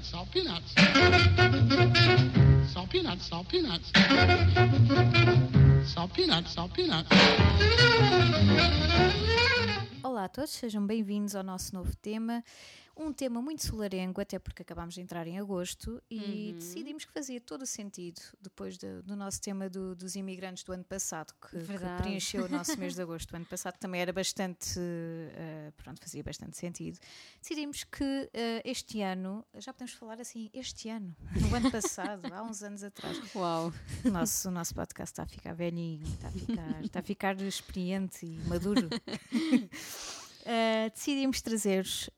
peanuts, salt peanuts. Salt peanuts, salt peanuts. Salt peanuts, salt peanuts. Olá a todos, sejam bem-vindos ao nosso novo tema. Um tema muito solarengo, até porque acabámos de entrar em agosto e decidimos que fazia todo o sentido depois de- do nosso tema do- dos imigrantes do ano passado, que, que preencheu o nosso mês de agosto. O ano passado também era bastante, eh, pronto, fazia bastante sentido. Decidimos que eh, este ano, já podemos falar assim, este ano, no ano passado, há uns anos atrás, Uau! o nosso, o nosso podcast está a ficar velhinho, está a ficar, está a ficar experiente e maduro. Uh, decidimos trazer-vos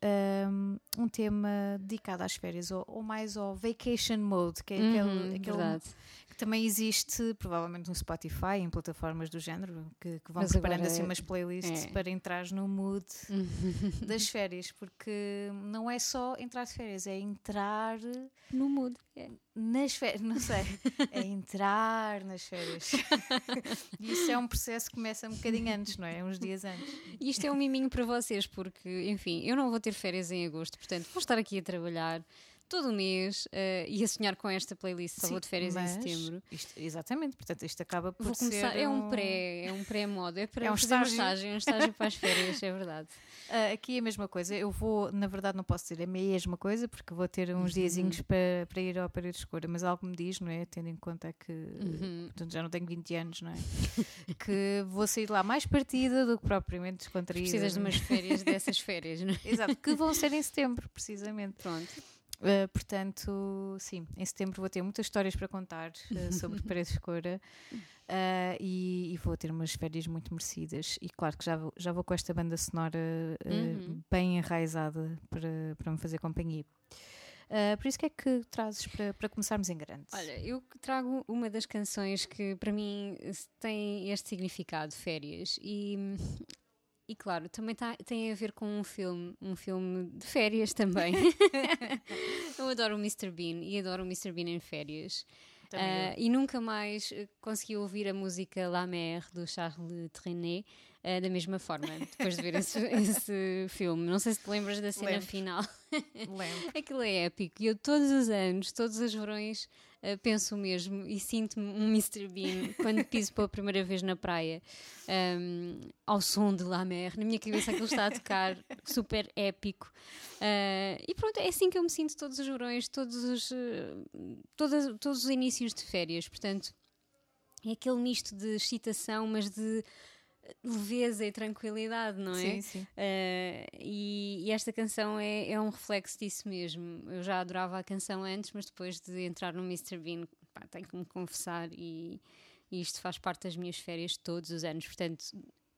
um, um tema dedicado às férias, ou, ou mais ao vacation mode, que é aquele, Uhum, aquele verdade. Que também existe provavelmente no Spotify, em plataformas do género, que, que vão Mas preparando assim é- umas playlists é. para entrar no mood das férias, porque não é só entrar de férias, é entrar No mood. nas férias, não sei, é entrar nas férias. e isso é um processo que começa um bocadinho antes, não é? Uns dias antes. E isto é um miminho para vocês, porque, enfim, eu não vou ter férias em agosto, portanto, vou estar aqui a trabalhar todo o mês eh, e a sonhar com esta playlist. Só Sim, vou de férias em setembro. isto- exatamente, portanto, isto acaba por Vou começar, ser é um pré, é um pré-modo, é para É um fazer um estágio. estágio, é um estágio para as férias, é verdade. Ah, aqui é a mesma coisa. Eu vou, na verdade, não posso dizer a mesma coisa, porque vou ter uns diazinhos para, para ir ao período de escura, mas algo me diz, não é? Tendo em conta que portanto, já não tenho 20 anos, não é? que vou sair lá mais partida do que propriamente descontraída. Precisas de é? umas férias dessas férias, não é? Exato, que vão ser em setembro, precisamente. Pronto. Uh, portanto, sim, em setembro vou ter muitas histórias para contar uh, sobre Parede Escura uh, e, e vou ter umas férias muito merecidas. E claro que já vou, já vou com esta banda sonora uh, Uhum. bem enraizada para, para me fazer companhia. Uh, por isso, que é que trazes para, para começarmos em grande? Olha, eu trago uma das canções que para mim tem este significado, férias, e, e claro, também tá- tem a ver com um filme, um filme de férias também. eu adoro o Mr. Bean e adoro o Mr. Bean em férias. Ah, e nunca mais eh, consegui ouvir a música La Mer do Charles Trenet ah, da mesma forma, depois de ver esse, esse filme. Não sei se te lembras da cena Lembro. final. Lembro. Aquilo é épico e eu todos os anos, todos os verões, eh, penso mesmo e sinto-me um Mr. Bean quando piso pela primeira vez na praia ahm, ao som de La Mer. Na minha cabeça aquilo está a tocar, super épico. Ah, e pronto, é assim que eu me sinto todos os verões, todos os, eh, todos os inícios de férias. Portanto, é aquele misto de excitação, mas de leveza e tranquilidade, não é? Sim, sim. Uh, e, e esta canção é, é um reflexo disso mesmo. Eu já adorava a canção antes, mas depois de entrar no Mr. Bean, pá, tenho que me confessar e, e isto faz parte das minhas férias todos os anos. Portanto,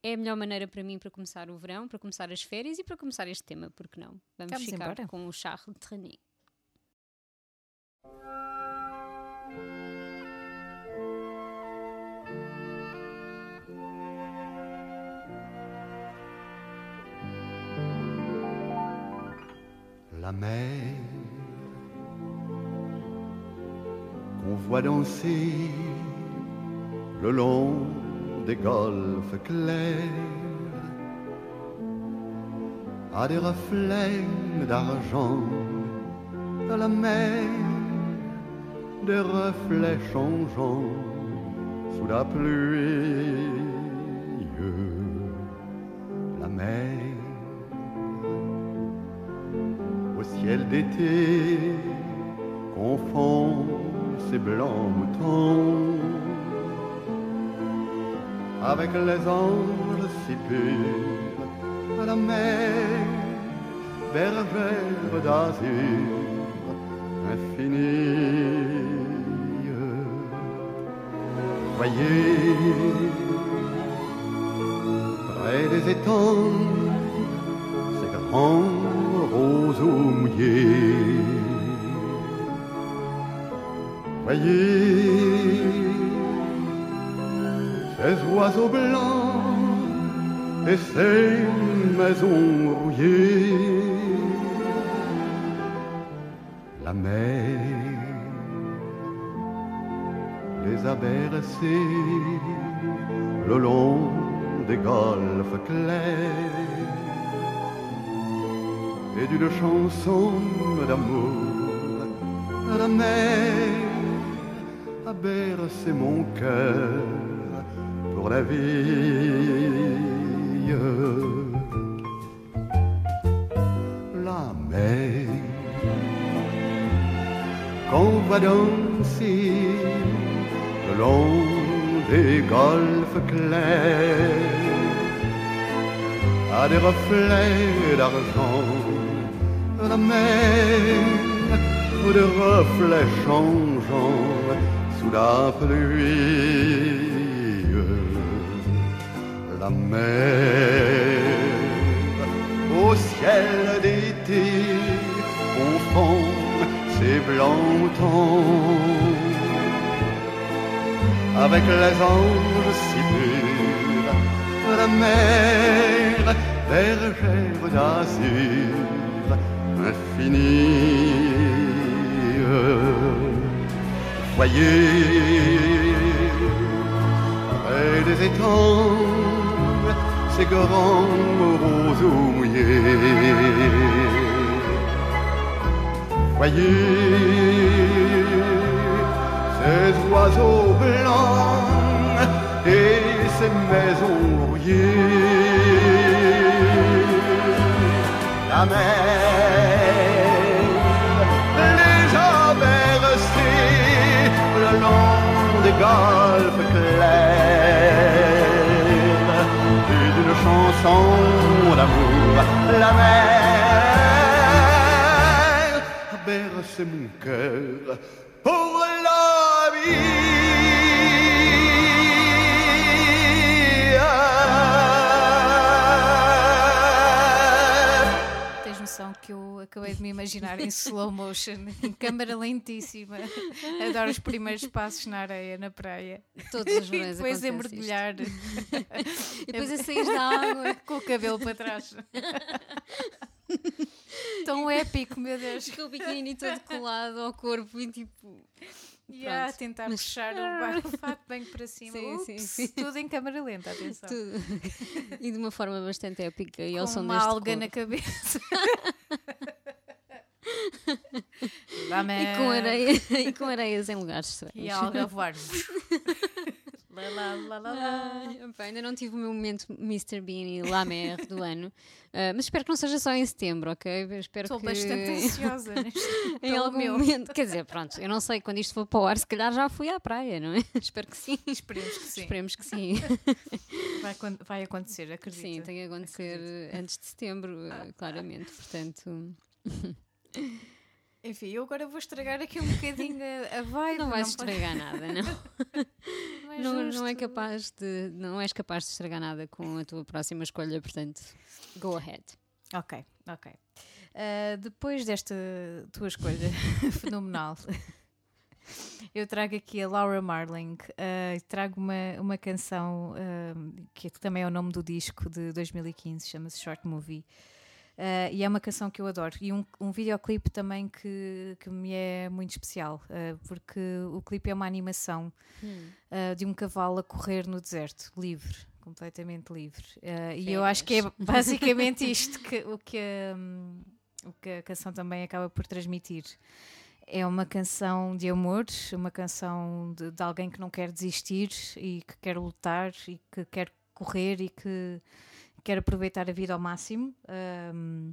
é a melhor maneira para mim para começar o verão, para começar as férias e para começar este tema, porque não? Vamos, Vamos ficar embora. com o Charles Trenet. Qu'on voit danser le long des golfes clairs a des reflets d'argent à la mer, des reflets changeants sous la pluie. Confond ses blancs moutons avec les anges si purs à la mer, bergère d'azur infinie. Voyez près des étangs ces grands Voyez ces oiseaux blancs et ces maisons rouillées. La mer les a bercés le long des golfes clairs et d'une chanson d'amour la mer a bercé mon cœur pour la vie. La mer qu'on va danser le long des golfes clairs à des reflets d'argent. La mer des reflets changeants sous la pluie. La mer au ciel d'été confond ses blancs tons avec les anges si purs. La mer, bergère d'azur infinie. Voyez près des étangs ces grands roseaux mouillés. Voyez ces oiseaux blancs et ces maisons rouillées. La mer les bercés le long des golfes clairs et d'une chanson d'amour. La mer a bercé mon cœur pour la vie. Acabei de me imaginar em slow motion, em câmara lentíssima, a dar os primeiros passos na areia, na praia. Todos os E verões depois a isto. mergulhar E depois a sair da água. com o cabelo para trás. Tão épico, meu Deus. Com o biquíni todo colado ao corpo e tipo. E a tentar Mas- puxar o, fato bem para cima. Sim, sim, Ups, sim. Tudo em câmara lenta, atenção. tudo. E de uma forma bastante épica. E ao Com som uma alga coro. na cabeça. E com, areia, e com areias em lugares estranhos. E a alga a voar. lá, lá, lá, opa, ainda não tive o meu momento Mr. Bean e La Mer do ano, Ah, mas espero que não seja só em setembro, ok? Espero Estou que bastante ansiosa neste em algum meu. momento. Quer dizer, pronto, eu não sei quando isto for para o ar, se calhar já fui à praia, não é? espero que sim. Esperemos que sim. Esperemos que sim. Vai, vai acontecer, acredito. Sim, tem que acontecer antes de setembro, eh, claramente. Portanto, Enfim, eu agora vou estragar aqui um bocadinho a, vibe. não vais pode- estragar nada, não. não é Não, não é capaz de, não és capaz de estragar nada com a tua próxima escolha, portanto, go ahead. Ok, ok. Ah, depois desta tua escolha fenomenal, eu trago aqui a Laura Marling e trago uma, uma canção ah, que também é o nome do disco de 2015, chama-se Short Movie. Ah, e é uma canção que eu adoro. E um, um videoclipe também que, que me é muito especial, ah, porque o clipe é uma animação ah, de um cavalo a correr no deserto, livre, completamente livre. E eu acho que é basicamente isto que, o, que a, hum, o que a canção também acaba por transmitir. É uma canção de amor, uma canção de, de alguém que não quer desistir e que quer lutar e que quer correr e que quer aproveitar a vida ao máximo. Ahm,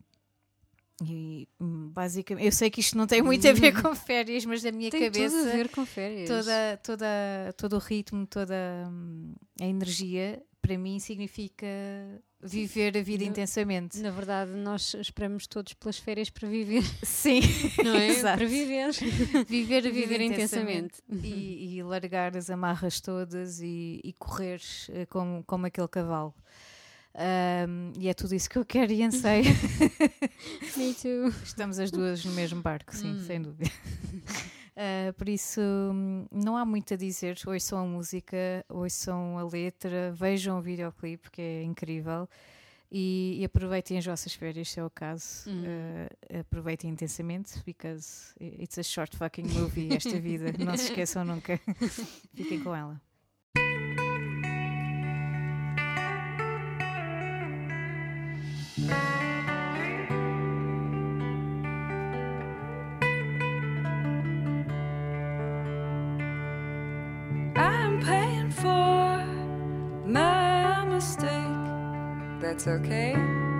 e hum, basicamente, eu sei que isto não tem muito a ver com férias, mas da minha Tem cabeça tudo a ver com férias. toda, toda, todo o ritmo, toda hum, a energia, para mim significa viver a vida Na- intensamente. Na verdade, nós esperamos todos pelas férias para viver, Sim, não é? Exato. para viver. viver a Viver intensamente. intensamente. E, e largar as amarras todas e, e correr eh, como, como aquele cavalo. Hum, e é tudo isso que eu quero e anseio. Me too. Estamos as duas no mesmo barco, sim, Hum. sem dúvida. Ah, por isso, não há muito a dizer. Ouçam a música, ouçam a letra, vejam o videoclipe, que é incrível. E, e aproveitem as vossas férias, se é o caso. Hum. Ah, aproveitem intensamente, because it's a short fucking movie, esta vida. Não se esqueçam nunca. Fiquem com ela. I'm paying for my mistake. That's okay.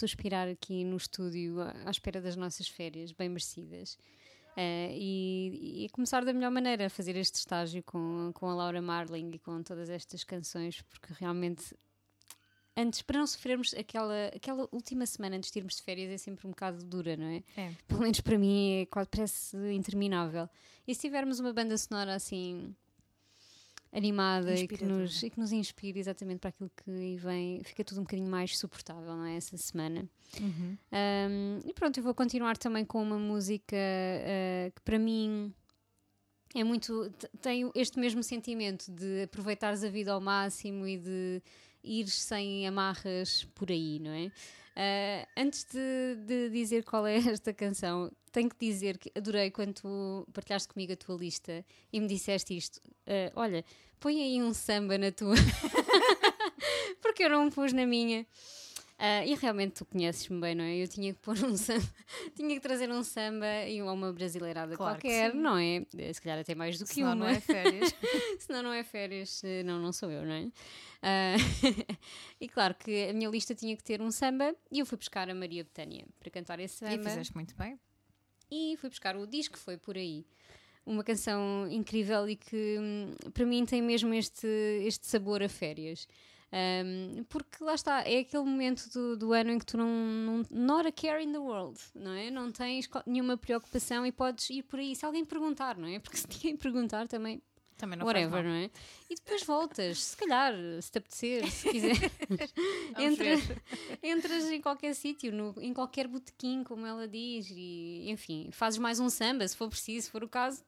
Suspirar aqui no estúdio à espera das nossas férias, bem merecidas. Eh, e, e começar da melhor maneira a fazer este estágio com, com a Laura Marling e com todas estas canções, porque realmente, antes, para não sofrermos aquela, aquela última semana antes de irmos de férias, é sempre um bocado dura, não é? É. Pelo menos para mim, é quase parece interminável. E se tivermos uma banda sonora assim animada e que, nos, e que nos inspire exatamente para aquilo que vem, fica tudo um bocadinho mais suportável, não é? Essa semana. Uhum. Um, e pronto, eu vou continuar também com uma música uh, que para mim é muito. t- tem este mesmo sentimento de aproveitares a vida ao máximo e de ir sem amarras por aí, não é? Ah, antes de, de dizer qual é esta canção, tenho que dizer que adorei quando tu partilhaste comigo a tua lista e me disseste isto. Ah, olha, põe aí um samba na tua. Porque eu não pus na minha. Ah, e realmente tu conheces-me bem, não é? Eu tinha que pôr um samba, tinha que trazer um samba e uma brasileirada Claro que qualquer, não é? Eh, Se calhar até mais do que Senão uma. não é férias. Senão não é férias, eh, não, não sou eu, não é? Ah, e claro que a minha lista tinha que ter um samba e eu fui buscar a Maria Betânia para cantar esse e samba fizeste muito bem. e fui buscar o disco, foi por aí. Uma canção incrível e que hum, para mim tem mesmo este, este sabor a férias. Um, porque lá está, é aquele momento do, do ano em que tu não, não. Not a care in the world, não é? Não tens nenhuma preocupação e podes ir por aí. Se alguém perguntar, não é? Porque se ninguém perguntar também, Também não whatever, não é? E depois voltas, se calhar, se te apetecer, se quiser. Vamos Entra- ver. entras em qualquer sítio, em qualquer botequim, como ela diz, e enfim, fazes mais um samba, se for preciso, se for o caso.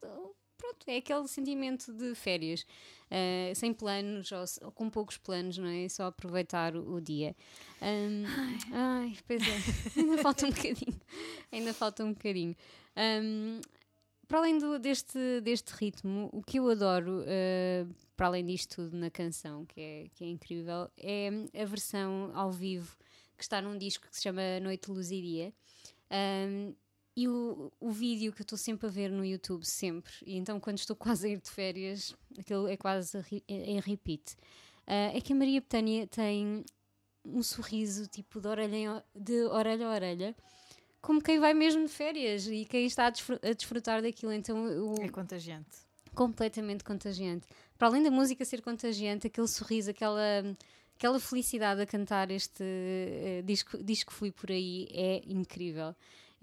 Pronto, é aquele sentimento de férias, eh, sem planos ou, ou com poucos planos, não é? Só aproveitar o, o dia. Ahm, ai, pois é, ainda falta um bocadinho. Ainda falta um bocadinho. Ahm, para além do- deste, deste ritmo, o que eu adoro, eh, para além disto tudo na canção, que é, que é incrível, é a versão ao vivo que está num disco que se chama Noite, Luz e Dia. Um, e o, o vídeo que eu estou sempre a ver no YouTube, sempre, e então quando estou quase a ir de férias, aquilo é quase a re- em repeat, ah, é que a Maria Betânia tem um sorriso tipo de orelha, de orelha a orelha, como quem vai mesmo de férias e quem está a, a desfrutar daquilo. Então É contagiante. completamente contagiante. Para além da música ser contagiante, aquele sorriso, aquela, aquela felicidade a cantar este eh, disco, disco Fui Por Aí é incrível.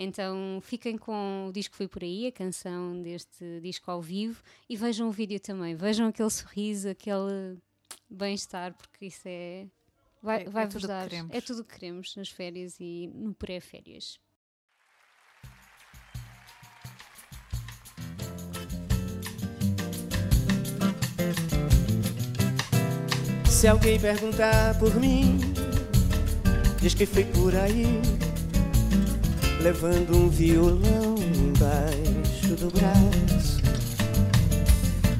Então fiquem com o disco Fui Por Aí, a canção deste disco ao vivo, e vejam o vídeo também. Vejam aquele sorriso, aquele bem-estar, porque isso é. Vai, É- é vai vos que dar. queremos. É tudo o que queremos nas férias e no pré-férias. Se alguém perguntar por mim, diz que fui por aí, levando um violão embaixo do braço.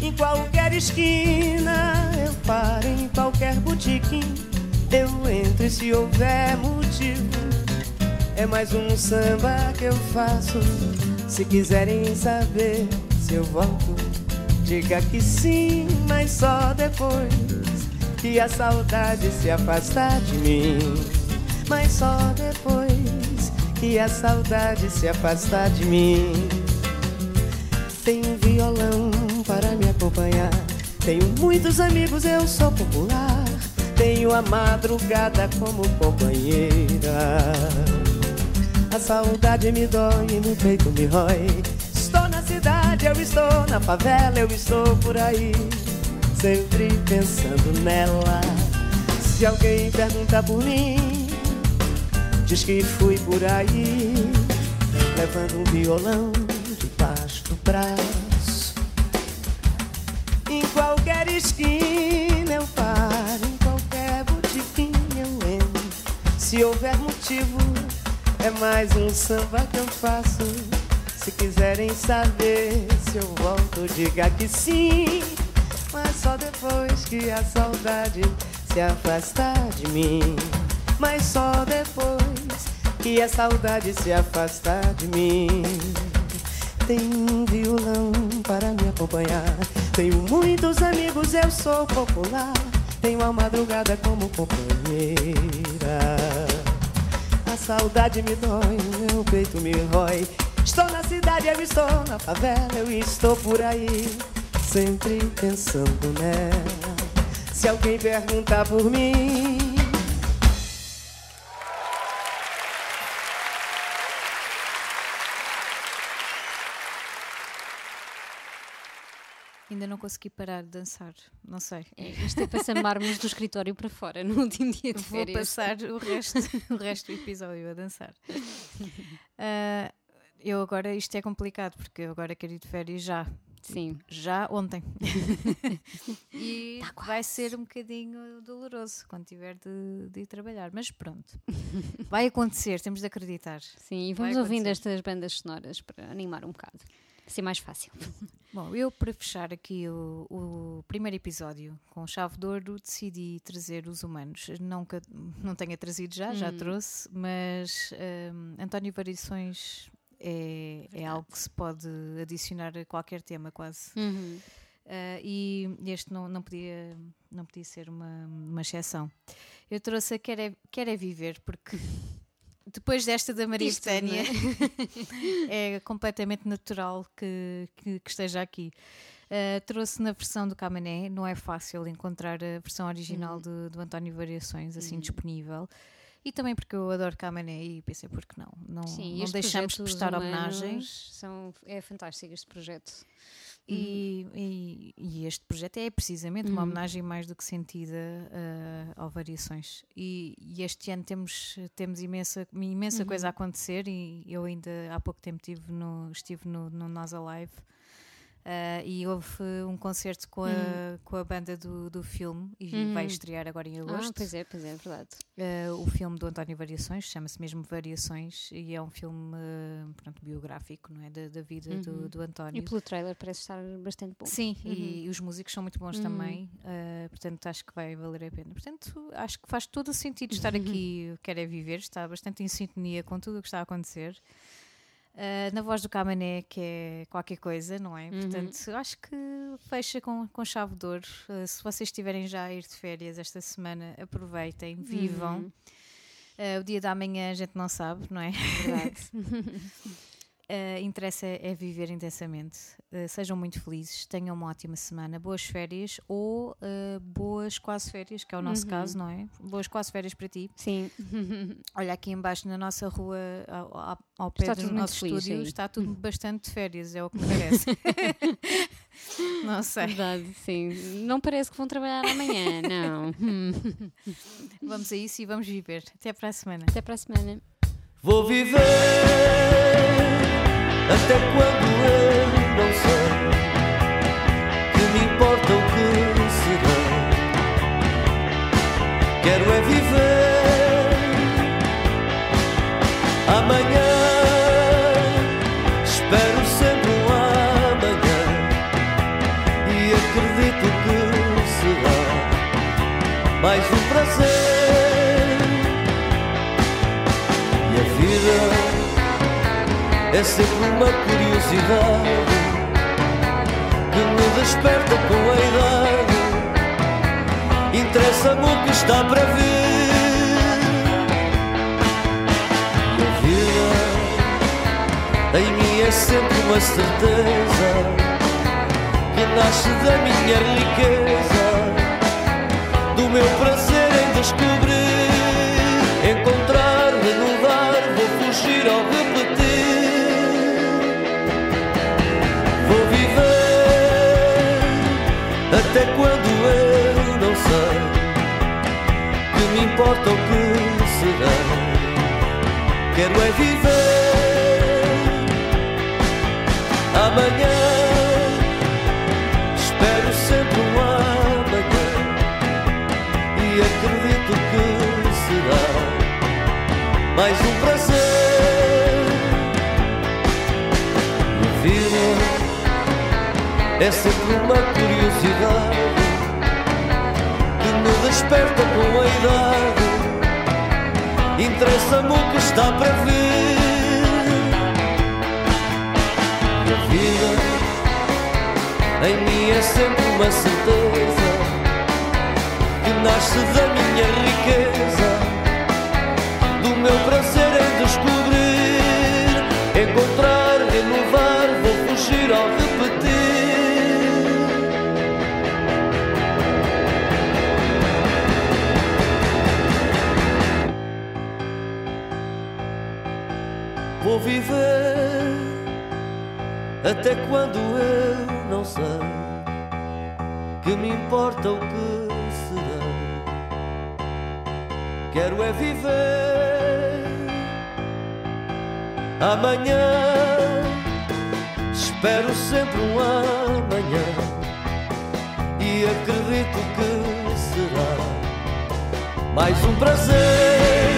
Em qualquer esquina eu paro, em qualquer botequim eu entro se houver motivo, é mais um samba que eu faço. Se quiserem saber se eu volto, diga que sim, mas só depois que a saudade se afastar de mim. Mas só depois que a saudade se afastar de mim. Tenho um violão para me acompanhar. Tenho muitos amigos, eu sou popular. Tenho a madrugada como companheira. A saudade me dói e no peito me rói. Estou na cidade, eu estou na favela, eu estou por aí. Sempre pensando nela. Se alguém perguntar por mim, diz que fui por aí, levando um violão debaixo do braço. Em qualquer esquina eu paro, em qualquer botequim eu entro. Se houver motivo, é mais um samba que eu faço. Se quiserem saber se eu volto, diga que sim. Mas só depois que a saudade se afastar de mim. Mas só depois que a saudade se afastar de mim. Tenho um violão para me acompanhar. Tenho muitos amigos, eu sou popular. Tenho a madrugada como companheira. A saudade me dói, meu peito me rói. Estou na cidade, eu estou na favela, eu estou por aí, sempre pensando nela. Se alguém perguntar por mim, Ainda não consegui parar de dançar. Não sei. É, isto é para sambarmos do escritório para fora no último dia de Vou férias. passar o resto, o resto do episódio a dançar. Ah, eu agora, isto é complicado, porque eu agora quero ir de férias já. Sim. já ontem. e vai ser um bocadinho doloroso quando tiver de, de ir trabalhar. Mas pronto, vai acontecer, temos de acreditar. Sim, e vamos ouvindo estas bandas sonoras para animar um bocado. Assim mais fácil. Bom, eu para fechar aqui o, o primeiro episódio com chave de ouro decidi trazer os humanos. Nunca, não tenha trazido já, já trouxe, mas hum, António Variações é, é algo que se pode adicionar a qualquer tema quase. Uhum. Ah, e este não, não, podia, não podia ser uma, uma exceção. Eu trouxe a Quer é, Quer é Viver, porque depois desta da Maria Betânia é completamente natural que, que, que esteja aqui. Ah, trouxe na versão do Camané, não é fácil encontrar a versão original Uhum. do, do António Variações assim disponível. E também porque eu adoro Camané e pensei, por que não? Não, Sim, não deixamos de prestar homenagens. São, é fantástico este projeto. E, e- e este projeto é precisamente uma Uhum. homenagem mais do que sentida uh, ao Variações. E, e este ano temos, temos imensa, imensa coisa Uhum. a acontecer e eu ainda há pouco tempo tive no, estive no, no Nós Alive uh, e houve um concerto com a, com a banda do, do filme e vai Uhum. estrear agora em Ah, agosto. pois é, pois é, é verdade. Uh, o filme do António Variações chama-se mesmo Variações e é um filme uh, pronto, biográfico não é? da, da vida do, Uhum. do António. E pelo trailer parece estar bastante bom. Sim, e, os músicos são muito bons Uhum. também, portanto acho que vai valer a pena. Portanto, acho que faz todo o sentido estar aqui, quer é viver, está bastante em sintonia com tudo o que está a acontecer. Uh, na voz do Camané, que é qualquer coisa, não é? Uhum. Portanto, acho que fecha com, com chave de ouro. Uh, se vocês estiverem já a ir de férias esta semana, aproveitem, vivam. Uhum. Uh, o dia da manhã a gente não sabe, não é? Verdade. Uh, interessa é viver intensamente. Uh, sejam muito felizes, tenham uma ótima semana, boas férias ou uh, boas quase férias, que é o nosso Uhum. caso, não é? Boas quase férias para ti. Sim. Olha, aqui embaixo na nossa rua, ao, ao- pé Está do nosso feliz estúdio, aí. está tudo bastante de férias, é o que me parece. não sei. Verdade, sim. Não parece que vão trabalhar amanhã, não. Vamos a isso e vamos viver. Até para a semana. Até para a semana. Vou viver até quando eu não sei que me importa o que será. Quero é viver amanhã. Espero sempre um amanhã e acredito que será mais um é sempre uma curiosidade que me desperta com a idade. Interessa-me o que está para vir. E a vida em mim é sempre uma certeza que nasce da minha riqueza, do meu prazer sei que me importa o que será. Quero é viver amanhã. Espero sempre um amanhã e acredito que será mais um prazer. Vida é sempre uma curiosidade desperta com a idade. Interessa-me o que está para vir. A vida em mim é sempre uma certeza que nasce da minha riqueza, Viver até quando eu não sei que me importa o que será. Quero é viver amanhã. Espero sempre um manhã e acredito que será mais um prazer